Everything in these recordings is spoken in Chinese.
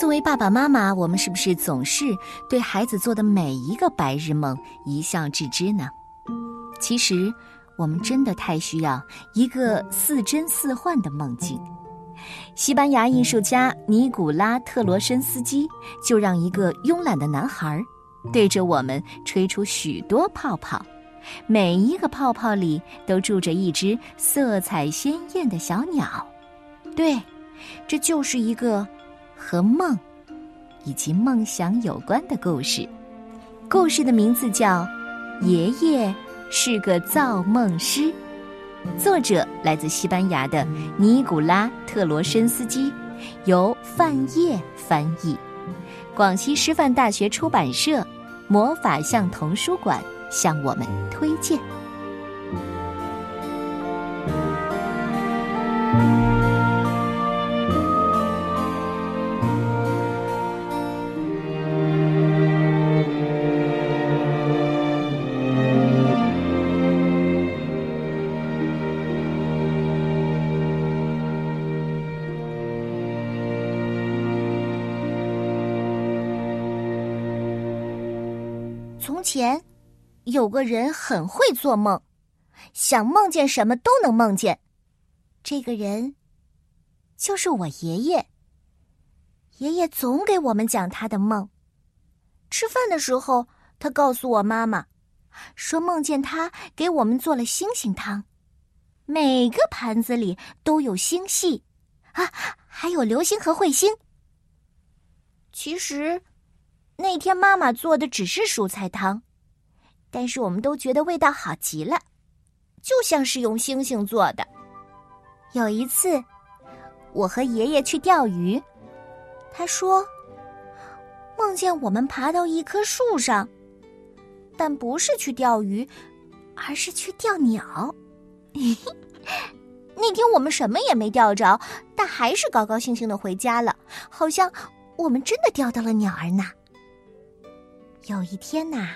作为爸爸妈妈，我们是不是总是对孩子做的每一个白日梦一笑置之呢？其实，我们真的太需要一个似真似幻的梦境。西班牙艺术家尼古拉特罗申斯基就让一个慵懒的男孩对着我们吹出许多泡泡，每一个泡泡里都住着一只色彩鲜艳的小鸟。对，这就是一个。和梦，以及梦想有关的故事。故事的名字叫《爷爷是个造梦师》，作者来自西班牙的尼古拉特罗申斯基，由范晔翻译，广西师范大学出版社魔法象童书馆向我们推荐。从前，有个人很会做梦，想梦见什么都能梦见。这个人就是我爷爷。爷爷总给我们讲他的梦。吃饭的时候，他告诉我妈妈，说梦见他给我们做了星星汤，每个盘子里都有星系，啊，还有流星和彗星。其实。那天妈妈做的只是蔬菜汤，但是我们都觉得味道好极了，就像是用星星做的。有一次，我和爷爷去钓鱼，他说梦见我们爬到一棵树上，但不是去钓鱼，而是去钓鸟。那天我们什么也没钓着，但还是高高兴兴的回家了，好像我们真的钓到了鸟儿呢。有一天呐，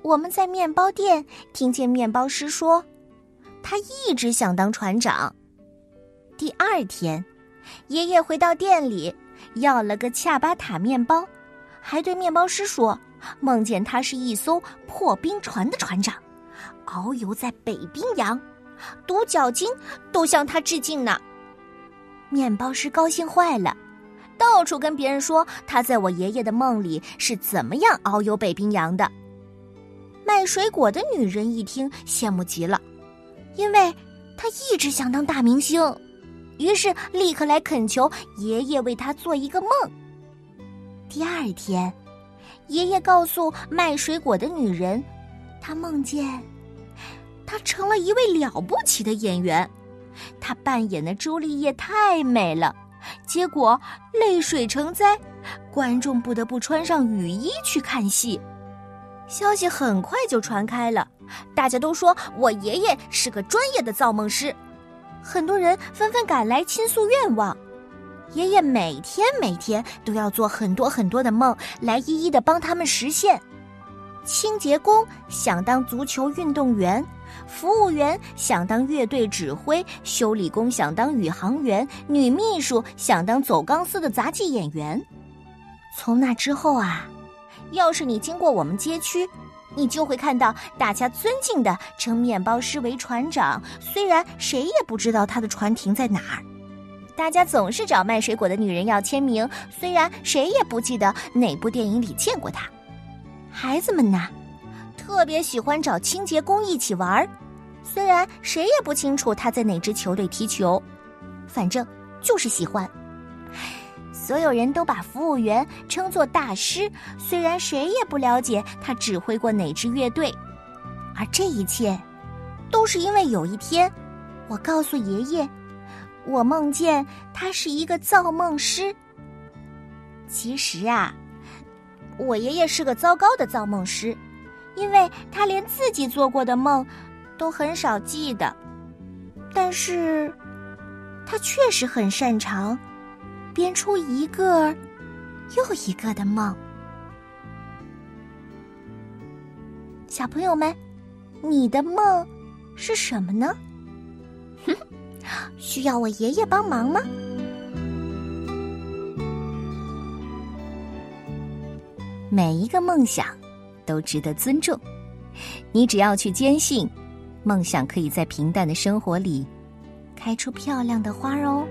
我们在面包店听见面包师说，他一直想当船长。第二天，爷爷回到店里，要了个恰巴塔面包，还对面包师说，梦见他是一艘破冰船的船长，遨游在北冰洋，独角鲸都向他致敬呢。面包师高兴坏了。到处跟别人说他在我爷爷的梦里是怎么样遨游北冰洋的。卖水果的女人一听羡慕极了，因为她一直想当大明星，于是立刻来恳求爷爷为她做一个梦。第二天，爷爷告诉卖水果的女人，他梦见他成了一位了不起的演员，他扮演的朱丽叶太美了。结果泪水成灾，观众不得不穿上雨衣去看戏。消息很快就传开了，大家都说我爷爷是个专业的造梦师，很多人纷纷赶来倾诉愿望。爷爷每天每天都要做很多很多的梦，来一一的帮他们实现。清洁工想当足球运动员。服务员想当乐队指挥，修理工想当宇航员，女秘书想当走钢丝的杂技演员。从那之后啊，要是你经过我们街区，你就会看到大家尊敬的称面包师为船长，虽然谁也不知道他的船停在哪儿。大家总是找卖水果的女人要签名，虽然谁也不记得哪部电影里见过他。孩子们呢？特别喜欢找清洁工一起玩儿，虽然谁也不清楚他在哪支球队踢球，反正就是喜欢。所有人都把服务员称作大师，虽然谁也不了解他指挥过哪支乐队。而这一切，都是因为有一天，我告诉爷爷，我梦见他是一个造梦师。其实啊，我爷爷是个糟糕的造梦师。因为他连自己做过的梦都很少记得，但是，他确实很擅长编出一个又一个的梦。小朋友们，你的梦是什么呢？哼需要我爷爷帮忙吗？每一个梦想都值得尊重。你只要去坚信，梦想可以在平淡的生活里开出漂亮的花哦。